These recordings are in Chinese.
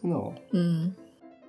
真的哦。嗯。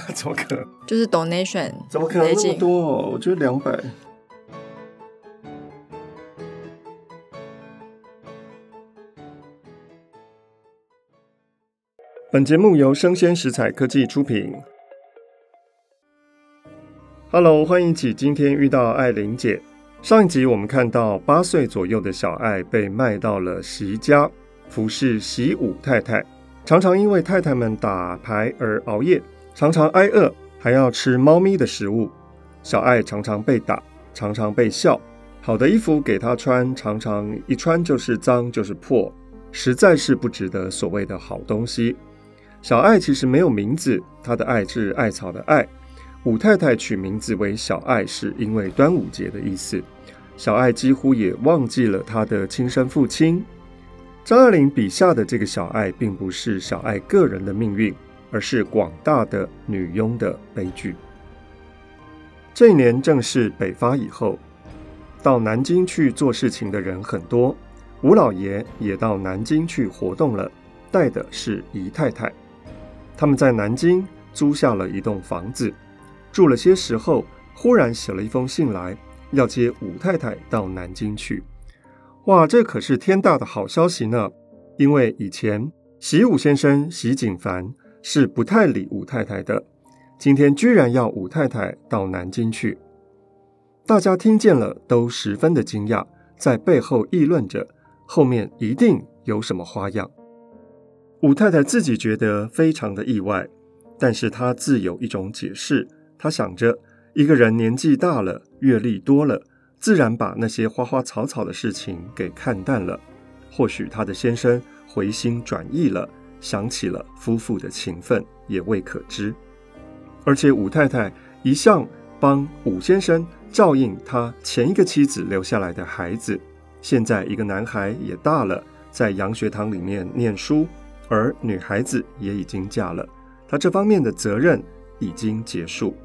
怎么可能？就是 donation，怎么可能那么多？我觉得两百。本节目由生鲜食材科技出品。Hello，欢迎起今天遇到艾玲姐。上一集我们看到八岁左右的小艾被卖到了席家，服侍习武太太，常常因为太太们打牌而熬夜。常常挨饿，还要吃猫咪的食物。小爱常常被打，常常被笑。好的衣服给她穿，常常一穿就是脏，就是破，实在是不值得所谓的好东西。小爱其实没有名字，她的爱是艾草的爱。武太太取名字为小爱，是因为端午节的意思。小爱几乎也忘记了她的亲生父亲。张爱玲笔下的这个小爱，并不是小爱个人的命运。而是广大的女佣的悲剧。这一年正是北伐以后，到南京去做事情的人很多。吴老爷也到南京去活动了，带的是姨太太。他们在南京租下了一栋房子，住了些时候，忽然写了一封信来，要接武太太到南京去。哇，这可是天大的好消息呢！因为以前习武先生习景凡。是不太理武太太的，今天居然要武太太到南京去，大家听见了都十分的惊讶，在背后议论着，后面一定有什么花样。武太太自己觉得非常的意外，但是她自有一种解释，她想着一个人年纪大了，阅历多了，自然把那些花花草草的事情给看淡了，或许她的先生回心转意了。想起了夫妇的情分，也未可知。而且武太太一向帮武先生照应他前一个妻子留下来的孩子，现在一个男孩也大了，在洋学堂里面念书，而女孩子也已经嫁了，他这方面的责任已经结束。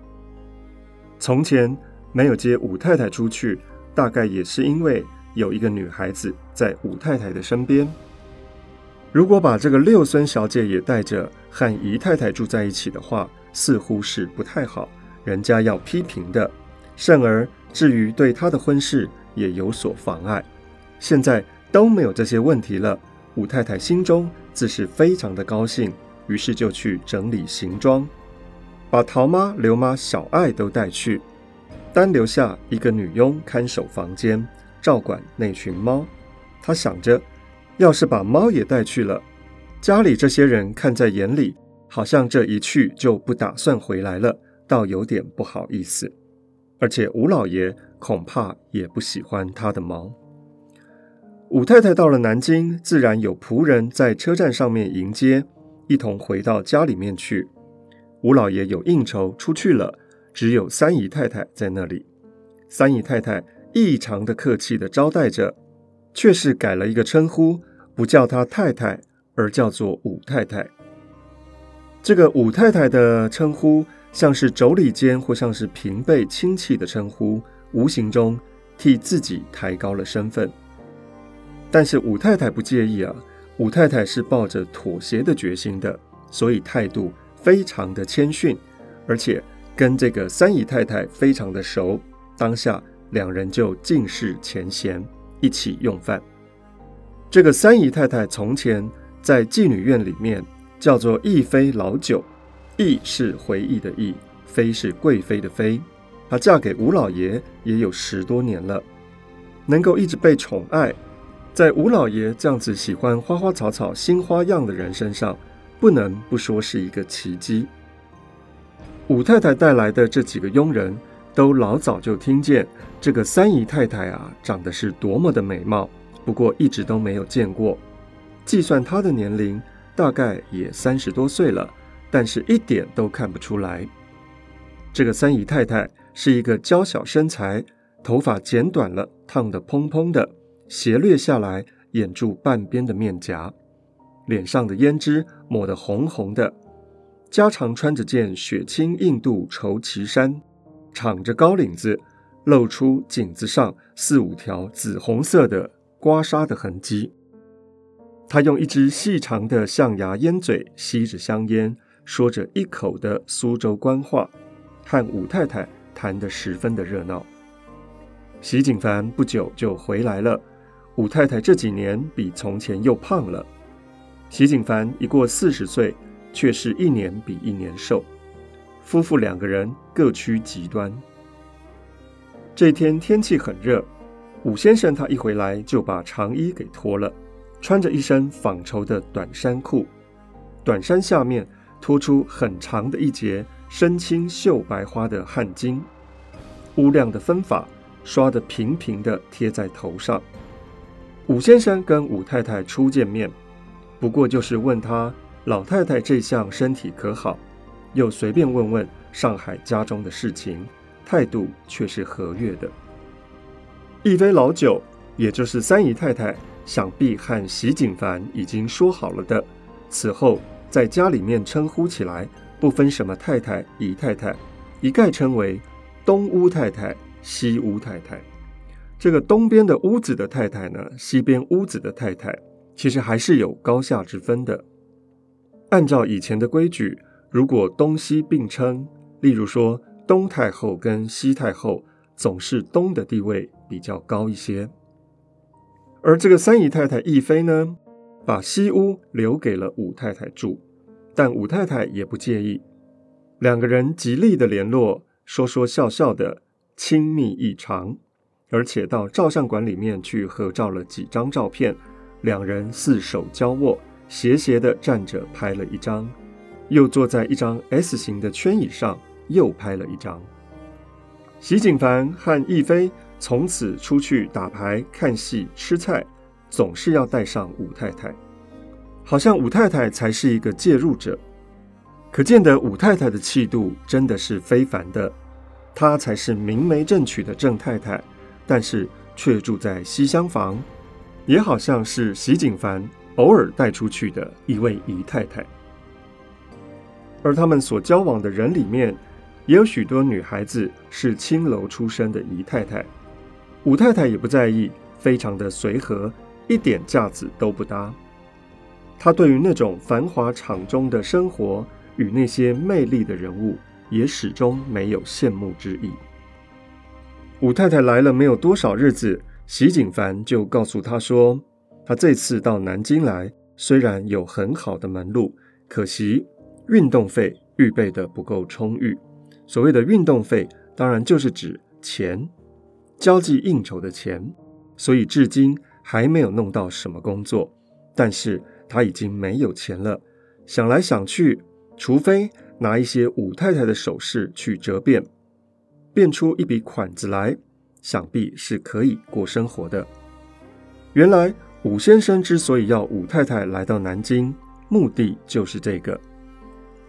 从前没有接武太太出去，大概也是因为有一个女孩子在武太太的身边。如果把这个六孙小姐也带着和姨太太住在一起的话，似乎是不太好，人家要批评的。甚而至于对她的婚事也有所妨碍。现在都没有这些问题了，武太太心中自是非常的高兴，于是就去整理行装，把桃妈、刘妈、小爱都带去，单留下一个女佣看守房间，照管那群猫。她想着。要是把猫也带去了，家里这些人看在眼里，好像这一去就不打算回来了，倒有点不好意思。而且吴老爷恐怕也不喜欢他的猫。武太太到了南京，自然有仆人在车站上面迎接，一同回到家里面去。吴老爷有应酬出去了，只有三姨太太在那里。三姨太太异常的客气地招待着，却是改了一个称呼，不叫她太太，而叫做武太太。这个武太太的称呼，像是妯娌间或像是平辈亲戚的称呼，无形中替自己抬高了身份。但是武太太不介意啊，武太太是抱着妥协的决心的，所以态度非常的谦逊，而且跟这个三姨太太非常的熟。当下两人就尽释前嫌，一起用饭。这个三姨太太从前在妓女院里面叫做忆妃老九，忆是回忆的忆，妃是贵妃的妃。她嫁给吴老爷也有十多年了，能够一直被宠爱，在吴老爷这样子喜欢花花草草、新花样的人身上，不能不说是一个奇迹。武太太带来的这几个佣人。都老早就听见这个三姨太太啊，长得是多么的美貌，不过一直都没有见过。计算她的年龄，大概也三十多岁了，但是一点都看不出来。这个三姨太太是一个娇小身材，头发剪短了，烫得蓬蓬的，斜掠下来掩住半边的面颊，脸上的胭脂抹得红红的，家常穿着件雪青印度绸旗衫。敞着高领子，露出颈子上四五条紫红色的刮痧的痕迹。他用一只细长的象牙烟嘴吸着香烟，说着一口的苏州官话，和武太太谈得十分的热闹。席景凡不久就回来了，武太太这几年比从前又胖了。席景凡一过四十岁，却是一年比一年瘦。夫妇两个人各趋极端。这天天气很热，武先生他一回来就把长衣给脱了，穿着一身纺绸的短衫裤，短衫下面拖出很长的一截深青绣白花的汗巾，乌亮的分发刷得平平的贴在头上。武先生跟武太太初见面，不过就是问他老太太这项身体可好。又随便问问上海家中的事情，态度却是和悦的。一杯老九，也就是三姨太太，想必和席景凡已经说好了的，此后在家里面称呼起来，不分什么太太、姨太太，一概称为东屋太太、西屋太太。这个东边的屋子的太太呢，西边屋子的太太，其实还是有高下之分的。按照以前的规矩。如果东西并称，例如说东太后跟西太后，总是东的地位比较高一些。而这个三姨太太忆妃呢，把西屋留给了武太太住，但武太太也不介意，两个人极力的联络，说说笑笑的，亲密异常，而且到照相馆里面去合照了几张照片，两人四手交握，斜斜的站着拍了一张。又坐在一张 S 型的圈椅上，又拍了一张。席景凡和忆妃从此出去打牌、看戏、吃菜，总是要带上武太太，好像武太太才是一个介入者。可见得武太太的气度真的是非凡的，她才是明媒正娶的正太太，但是却住在西厢房，也好像是席景凡偶尔带出去的一位姨太太。而他们所交往的人里面，也有许多女孩子是青楼出身的姨太太。武太太也不在意，非常的随和，一点架子都不搭。她对于那种繁华场中的生活与那些魅力的人物，也始终没有羡慕之意。武太太来了没有多少日子，席景凡就告诉她说，她这次到南京来，虽然有很好的门路，可惜。运动费预备的不够充裕，所谓的运动费，当然就是指钱，交际应酬的钱。所以至今还没有弄到什么工作，但是他已经没有钱了。想来想去，除非拿一些武太太的首饰去折变，变出一笔款子来，想必是可以过生活的。原来武先生之所以要武太太来到南京，目的就是这个。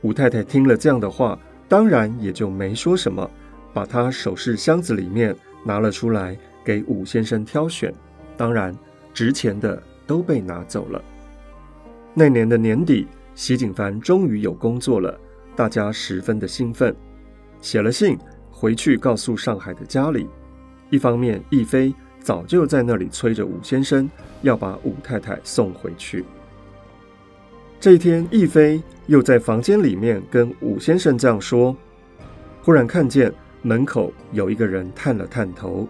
武太太听了这样的话，当然也就没说什么，把她首饰箱子里面拿了出来，给武先生挑选，当然值钱的都被拿走了。那年的年底，席景凡终于有工作了，大家十分的兴奋，写了信回去告诉上海的家里。一方面，逸飞早就在那里催着武先生要把武太太送回去。这一天，逸飞又在房间里面跟武先生这样说，忽然看见门口有一个人探了探头，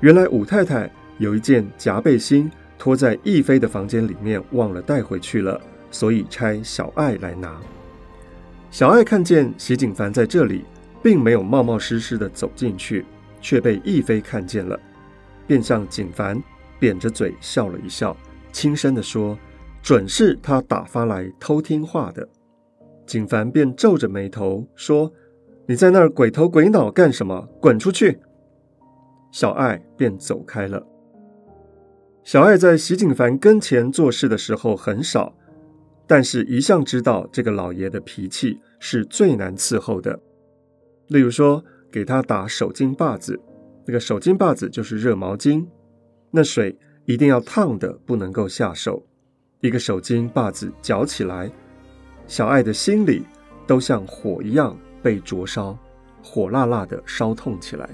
原来武太太有一件夹背心。拖在逸飞的房间里面，忘了带回去了，所以差小爱来拿。小爱看见席景凡在这里，并没有冒冒失失地走进去，却被逸飞看见了，便向景凡扁着嘴笑了一笑，轻声地说：“准是他打发来偷听话的。”景凡便皱着眉头说：“你在那儿鬼头鬼脑干什么？滚出去！”小爱便走开了。小爱在席景凡跟前做事的时候很少，但是一向知道这个老爷的脾气是最难伺候的。例如说，给他打手巾把子，那个手巾把子就是热毛巾，那水一定要烫的，不能够下手。一个手巾把子搅起来，小爱的心里都像火一样被灼烧，火辣辣的烧痛起来。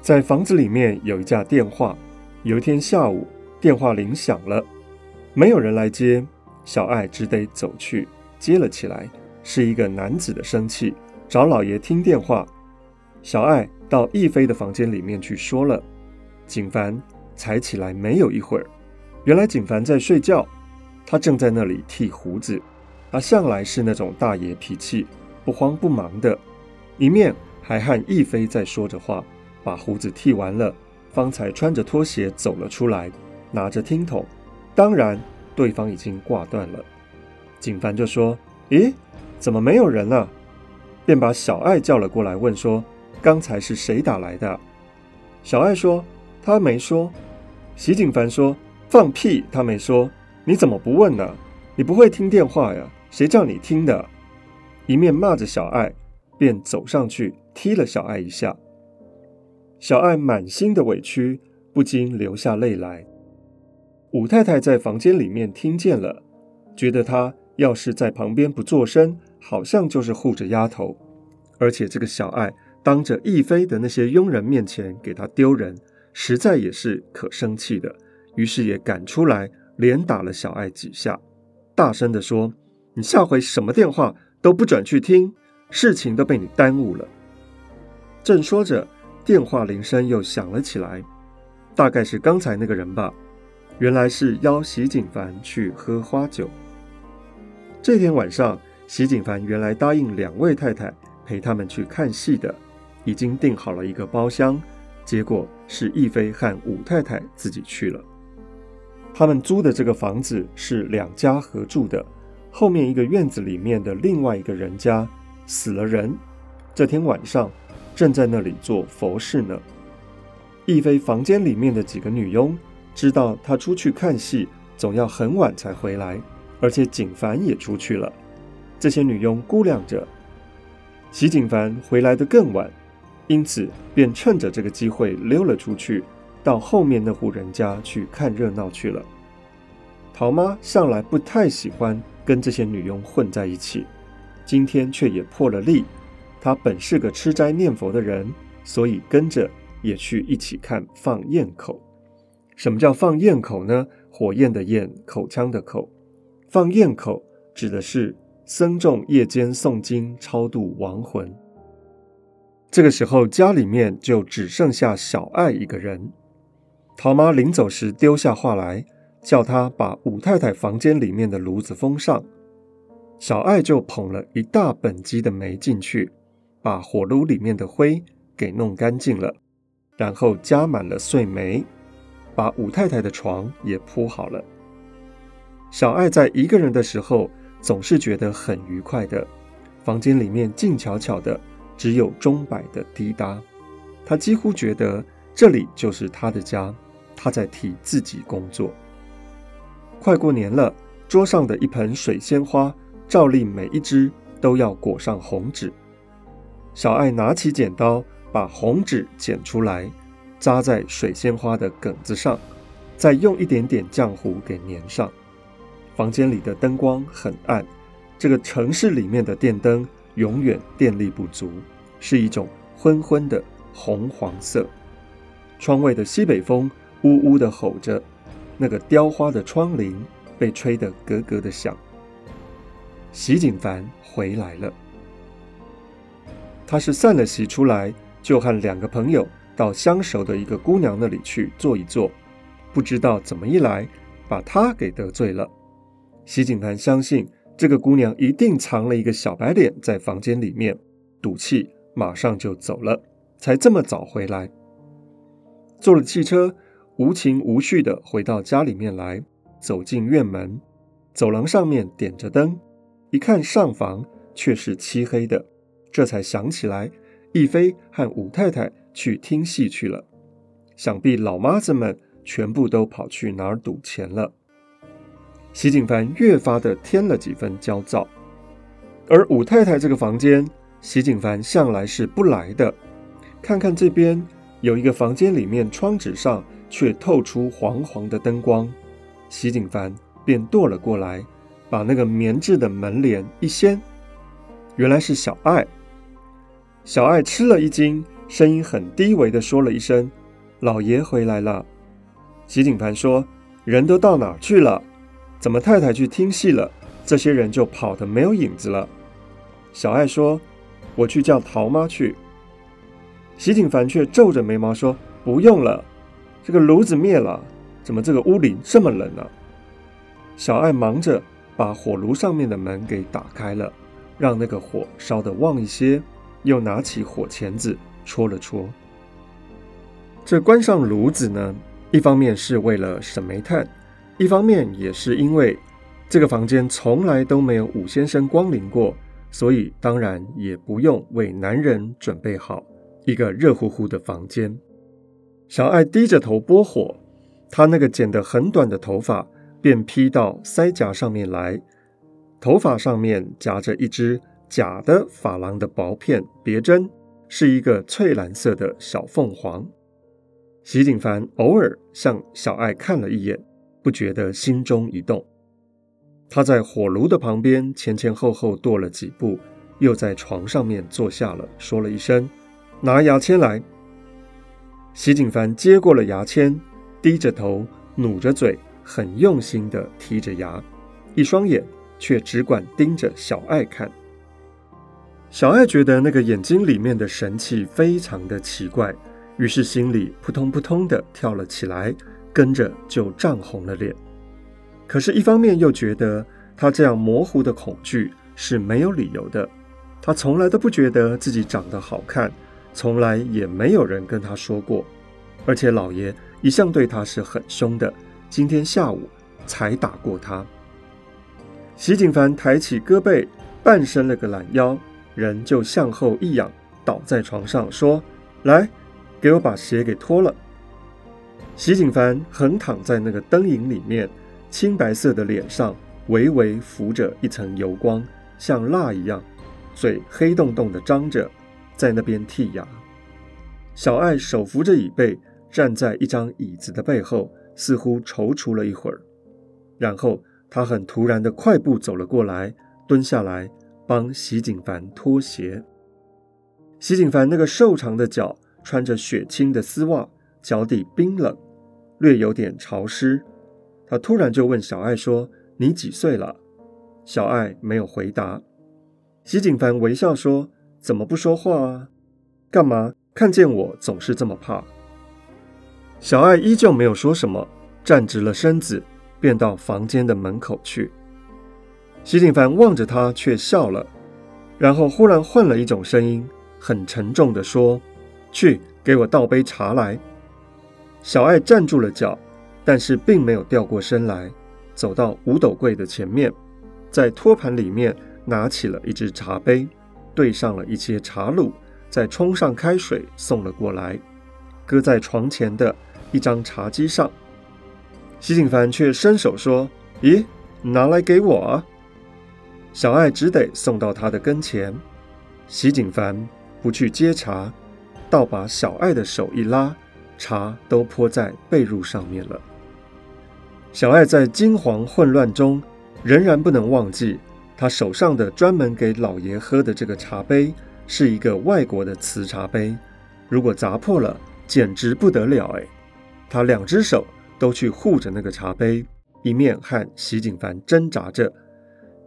在房子里面有一架电话。有一天下午，电话铃响了，没有人来接，小爱只得走去接了起来。是一个男子的声气，找老爷听电话。小爱到逸飞的房间里面去说了，景凡才起来没有一会儿，原来景凡在睡觉，他正在那里剃胡子。他向来是那种大爷脾气，不慌不忙的，一面还和逸飞在说着话，把胡子剃完了。方才穿着拖鞋走了出来，拿着听筒。当然，对方已经挂断了。景凡就说：“咦，怎么没有人呢？”便把小爱叫了过来，问说：“刚才是谁打来的？”小爱说：“他没说。”席景凡说：“放屁，他没说。你怎么不问呢？你不会听电话呀？谁叫你听的？”一面骂着小爱，便走上去踢了小爱一下。小爱满心的委屈，不禁流下泪来。武太太在房间里面听见了，觉得她要是在旁边不作声，好像就是护着丫头。而且这个小爱当着逸飞的那些佣人面前给她丢人，实在也是可生气的。于是也赶出来，连打了小爱几下，大声地说：“你下回什么电话都不准去听，事情都被你耽误了。”正说着。电话铃声又响了起来，大概是刚才那个人吧。原来是邀席景凡去喝花酒。这天晚上，席景凡原来答应两位太太陪他们去看戏的，已经订好了一个包厢，结果是逸飞和武太太自己去了。他们租的这个房子是两家合住的，后面一个院子里面的另外一个人家死了人，这天晚上。正在那里做佛事呢。逸飞房间里面的几个女佣知道他出去看戏，总要很晚才回来，而且景凡也出去了。这些女佣估量着，席景凡回来的更晚，因此便趁着这个机会溜了出去，到后面那户人家去看热闹去了。陶妈向来不太喜欢跟这些女佣混在一起，今天却也破了例。他本是个吃斋念佛的人，所以跟着也去一起看放焰口。什么叫放焰口呢？火焰的焰，口腔的口。放焰口指的是僧众夜间诵经超度亡魂。这个时候家里面就只剩下小爱一个人。陶妈临走时丢下话来，叫他把武太太房间里面的炉子封上。小爱就捧了一大本机的煤进去。把火炉里面的灰给弄干净了，然后加满了碎煤，把武太太的床也铺好了。小爱在一个人的时候，总是觉得很愉快的。房间里面静悄悄的，只有钟摆的滴答。她几乎觉得这里就是她的家，她在替自己工作。快过年了，桌上的一盆水仙花，照例每一只都要裹上红纸。小爱拿起剪刀，把红纸剪出来，扎在水仙花的梗子上，再用一点点浆糊给粘上。房间里的灯光很暗，这个城市里面的电灯永远电力不足，是一种昏昏的红黄色。窗外的西北风呜呜地吼着，那个雕花的窗棂被吹得咯咯的响。席景凡回来了，他是散了席出来，就和两个朋友到相熟的一个姑娘那里去坐一坐，不知道怎么一来，把他给得罪了。席景凡相信这个姑娘一定藏了一个小白脸在房间里面，赌气马上就走了，才这么早回来。坐了汽车，无情无绪地回到家里面来，走进院门，走廊上面点着灯，一看上房却是漆黑的，这才想起来，逸飞和武太太去听戏去了，想必老妈子们全部都跑去哪儿赌钱了。席景凡越发的添了几分焦躁，而武太太这个房间，席景凡向来是不来的，看看这边。有一个房间里面，窗纸上却透出黄黄的灯光。席景凡便踱了过来，把那个棉质的门帘一掀，原来是小爱。小爱吃了一惊，声音很低微地说了一声：“老爷回来了。”席景凡说：“人都到哪儿去了？怎么太太去听戏了？这些人就跑得没有影子了？”小爱说：“我去叫陶妈去。”席景凡却皱着眉毛说：“不用了，这个炉子灭了，怎么这个屋里这么冷呢？”小爱忙着把火炉上面的门给打开了，让那个火烧得旺一些，又拿起火钳子戳了戳。这关上炉子呢，一方面是为了省煤炭，一方面也是因为这个房间从来都没有武先生光临过，所以当然也不用为男人准备好。一个热乎乎的房间，小爱低着头拨火，她那个剪得很短的头发便披到腮颊上面来，头发上面夹着一只假的珐琅的薄片别针，是一个翠蓝色的小凤凰。席景凡偶尔向小爱看了一眼，不觉得心中一动。他在火炉的旁边前前后后踱了几步，又在床上面坐下了，说了一声。拿牙签来。席景凡接过了牙签，低着头，努着嘴，很用心地剔着牙，一双眼却只管盯着小爱看。小爱觉得那个眼睛里面的神气非常的奇怪，于是心里扑通扑通地跳了起来，跟着就涨红了脸。可是，一方面又觉得他这样模糊的恐惧是没有理由的，他从来都不觉得自己长得好看。从来也没有人跟他说过，而且老爷一向对他是很凶的，今天下午才打过他。席景凡抬起胳膊，半伸了个懒腰，人就向后一仰，倒在床上说：“来，给我把鞋给脱了。”席景凡横躺在那个灯影里面，青白色的脸上微微浮着一层油光，像蜡一样，嘴黑洞洞的张着。在那边剔牙，小爱手扶着椅背，站在一张椅子的背后，似乎踌躇了一会儿，然后他很突然的快步走了过来，蹲下来帮席景凡脱鞋。席景凡那个瘦长的脚穿着雪青的丝袜，脚底冰冷，略有点潮湿。他突然就问小爱说：“你几岁了？”小爱没有回答。席景凡微笑说。怎么不说话啊？干嘛看见我总是这么怕？小爱依旧没有说什么，站直了身子，便到房间的门口去。席景凡望着他，却笑了，然后忽然换了一种声音，很沉重地说：“去给我倒杯茶来。”小爱站住了脚，但是并没有掉过身来，走到五斗柜的前面，在托盘里面拿起了一只茶杯。兑上了一些茶卤，再冲上开水送了过来，搁在床前的一张茶几上。席景凡却伸手说：“咦，拿来给我！”小爱只得送到他的跟前。席景凡不去接茶，倒把小爱的手一拉，茶都泼在被褥上面了。小爱在惊惶混乱中，仍然不能忘记他手上的专门给老爷喝的这个茶杯是一个外国的瓷茶杯，如果砸破了，简直不得了哎！他两只手都去护着那个茶杯，一面和席景凡挣扎着。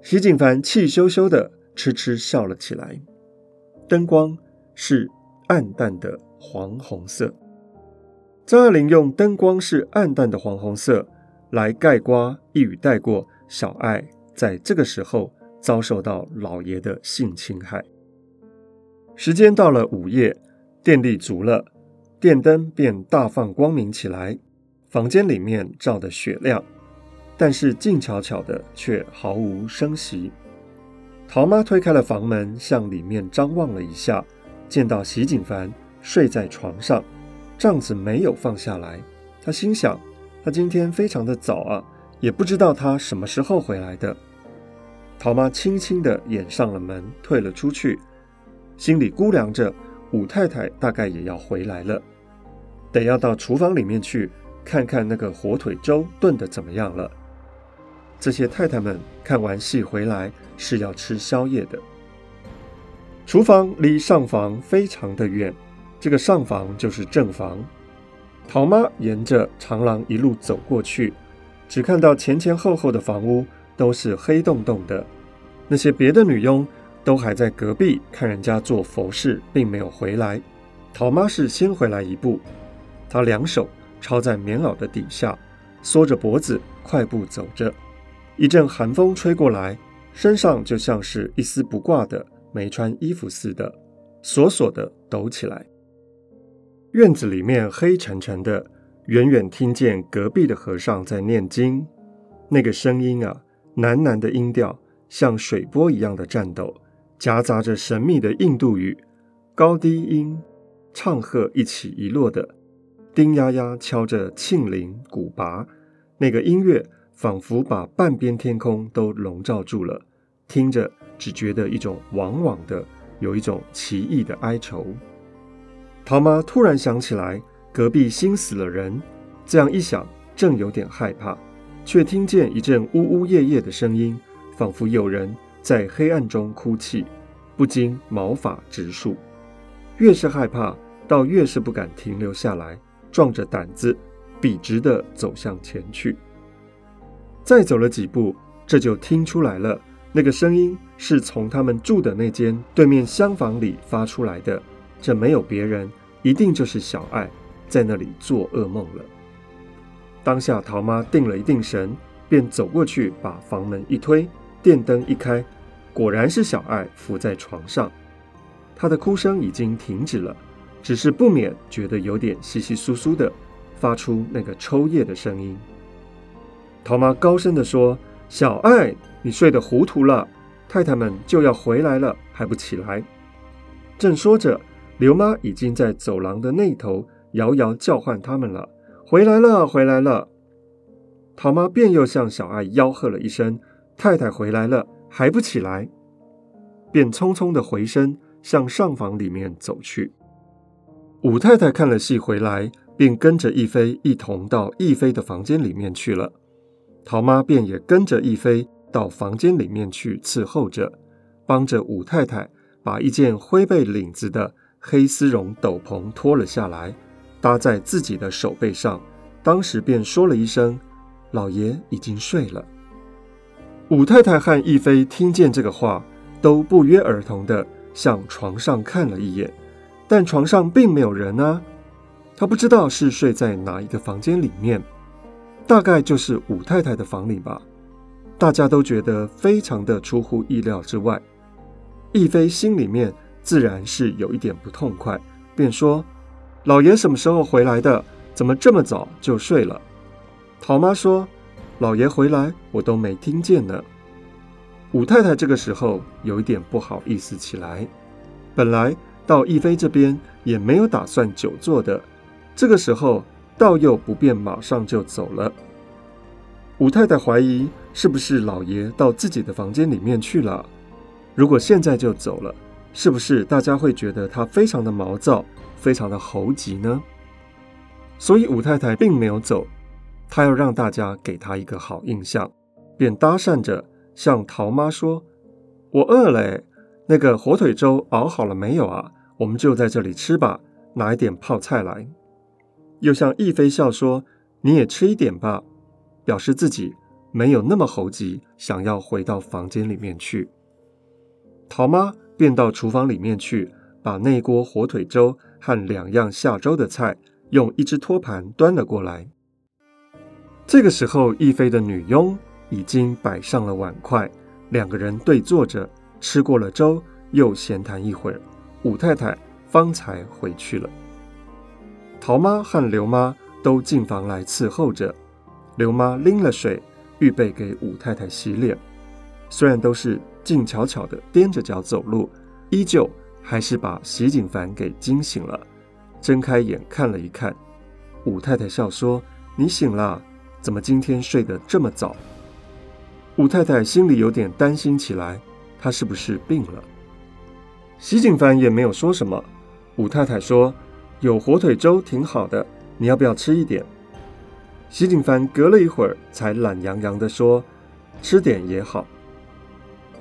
席景凡气羞羞的痴痴笑了起来。灯光是暗淡的黄红色。张爱玲用灯光是暗淡的黄红色来盖瓜，一语带过小爱在这个时候遭受到老爷的性侵害。时间到了午夜，电力足了。电灯便大放光明起来，房间里面照得雪亮，但是静悄悄的，却毫无声息。陶妈推开了房门，向里面张望了一下，见到席景凡睡在床上，帐子没有放下来。她心想：他今天非常的早啊，也不知道他什么时候回来的。陶妈轻轻的掩上了门，退了出去，心里估量着武太太大概也要回来了。得要到厨房里面去看看那个火腿粥炖得怎么样了。这些太太们看完戏回来是要吃宵夜的。厨房离上房非常的远，这个上房就是正房。陶妈沿着长廊一路走过去，只看到前前后后的房屋都是黑洞洞的。那些别的女佣都还在隔壁看人家做佛事，并没有回来。陶妈是先回来一步。她两手抄在棉袄的底下，缩着脖子快步走着。一阵寒风吹过来，身上就像是一丝不挂的没穿衣服似的，索索的抖起来。院子里面黑沉沉的，远远听见隔壁的和尚在念经，那个声音啊，喃喃的音调像水波一样的颤抖，夹杂着神秘的印度语，高低音唱和一起一落的。叮呀呀敲着磬铃鼓鈸，那个音乐仿佛把半边天空都笼罩住了。听着，只觉得一种往往的，有一种奇异的哀愁。陶妈突然想起来，隔壁新死了人，这样一想，正有点害怕，却听见一阵呜呜咽咽的声音，仿佛有人在黑暗中哭泣，不禁毛发直竖。越是害怕，倒越是不敢停留下来。壮着胆子，笔直地走向前去。再走了几步，这就听出来了，那个声音是从他们住的那间对面厢房里发出来的。这没有别人，一定就是小爱在那里做噩梦了。当下，陶妈定了一定神，便走过去，把房门一推，电灯一开，果然是小爱伏在床上，她的哭声已经停止了。只是不免觉得有点稀稀疏疏的，发出那个抽噎的声音。陶妈高声地说：“小爱，你睡得糊涂了，太太们就要回来了，还不起来？”正说着，刘妈已经在走廊的那头遥遥叫唤他们了：“回来了，回来了！”陶妈便又向小爱吆喝了一声：“太太回来了，还不起来？”便匆匆的回身向上房里面走去。武太太看了戏回来，便跟着逸飞一同到逸飞的房间里面去了。陶妈便也跟着逸飞到房间里面去伺候着，帮着武太太把一件灰背领子的黑丝绒斗篷脱了下来，搭在自己的手背上。当时便说了一声：“老爷已经睡了。”武太太和逸飞听见这个话，都不约而同地向床上看了一眼。但床上并没有人啊，他不知道是睡在哪一个房间里面，大概就是武太太的房里吧。大家都觉得非常的出乎意料之外。逸飞心里面自然是有一点不痛快，便说：“老爷什么时候回来的？怎么这么早就睡了？”陶妈说：“老爷回来我都没听见呢。”武太太这个时候有一点不好意思起来，本来。到逸飞这边也没有打算久坐的，这个时候倒又不便马上就走了。武太太怀疑是不是老爷到自己的房间里面去了？如果现在就走了，是不是大家会觉得他非常的毛躁，非常的猴急呢？所以武太太并没有走，她要让大家给她一个好印象，便搭讪着向桃妈说：“我饿了，那个火腿粥熬好了没有啊？我们就在这里吃吧，拿一点泡菜来。”又向逸飞笑说：“你也吃一点吧。”表示自己没有那么猴急，想要回到房间里面去。桃妈便到厨房里面去，把那锅火腿粥和两样下粥的菜，用一只托盘端了过来。这个时候，懿妃的女佣已经摆上了碗筷，两个人对坐着吃过了粥，又闲谈一会儿，武太太方才回去了。陶妈和刘妈都进房来伺候着。刘妈拎了水，预备给武太太洗脸。虽然都是静悄悄地踮着脚走路，依旧还是把席景凡给惊醒了。睁开眼看了一看，武太太笑说：“你醒了？怎么今天睡得这么早？”武太太心里有点担心起来，她是不是病了？席景凡也没有说什么。武太太说：“有火腿粥挺好的，你要不要吃一点？”席景凡隔了一会儿，才懒洋洋地说：“吃点也好。”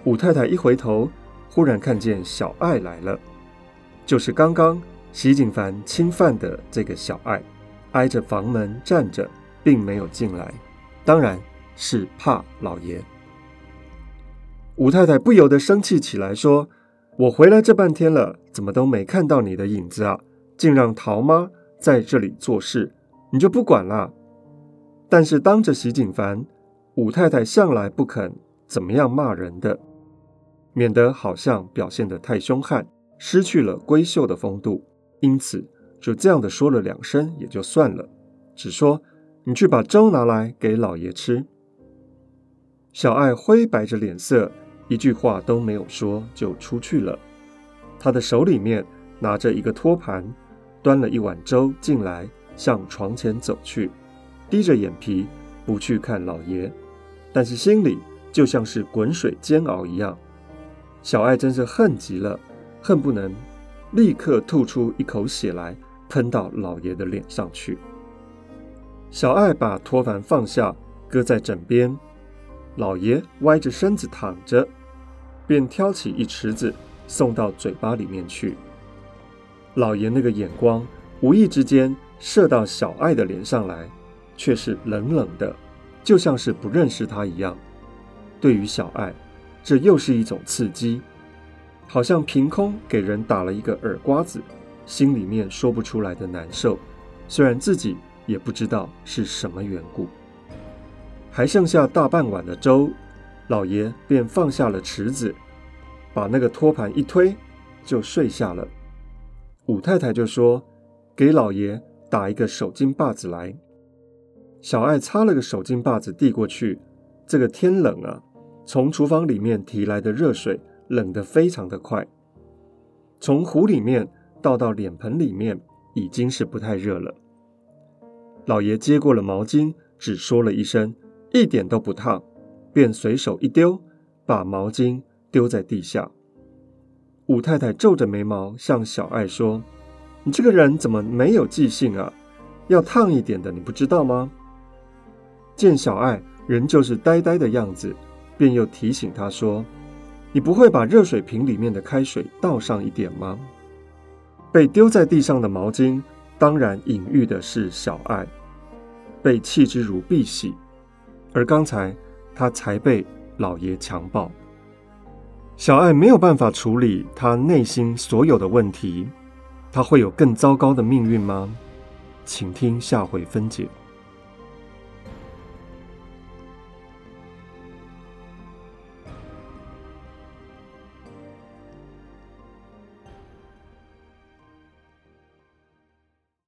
武太太一回头，忽然看见小爱来了，就是刚刚席景凡侵犯的这个小爱，挨着房门站着，并没有进来，当然是怕老爷。武太太不由得生气起来，说：“我回来这半天了，怎么都没看到你的影子啊？竟让桃妈在这里做事，你就不管了？”但是当着席景凡，武太太向来不肯怎么样骂人的，免得好像表现得太凶悍，失去了闺秀的风度，因此就这样的说了两声也就算了，只说你去把粥拿来给老爷吃。小爱灰白着脸色，一句话都没有说就出去了。她的手里面拿着一个托盘，端了一碗粥进来，向床前走去。低着眼皮不去看老爷，但是心里就像是滚水煎熬一样。小爱真是恨极了，恨不能立刻吐出一口血来喷到老爷的脸上去。小爱把托盘放下，搁在枕边。老爷歪着身子躺着，便挑起一池子送到嘴巴里面去。老爷那个眼光无意之间射到小爱的脸上来。却是冷冷的，就像是不认识他一样。对于小爱，这又是一种刺激，好像凭空给人打了一个耳刮子，心里面说不出来的难受。虽然自己也不知道是什么缘故。还剩下大半碗的粥，老爷便放下了池子，把那个托盘一推，就睡下了。武太太就说：“给老爷打一个手巾把子来。”小爱擦了个手巾把子递过去，这个天冷啊，从厨房里面提来的热水冷得非常的快，从壶里面倒到脸盆里面已经是不太热了。老爷接过了毛巾，只说了一声“一点都不烫”，便随手一丢，把毛巾丢在地下。武太太皱着眉毛向小爱说：“你这个人怎么没有记性啊？要烫一点的，你不知道吗？”见小爱仍旧是呆呆的样子，便又提醒他说：“你不会把热水瓶里面的开水倒上一点吗？”被丢在地上的毛巾，当然隐喻的是小爱被弃之如敝屣，而刚才他才被老爷强暴。小爱没有办法处理他内心所有的问题，他会有更糟糕的命运吗？请听下回分解。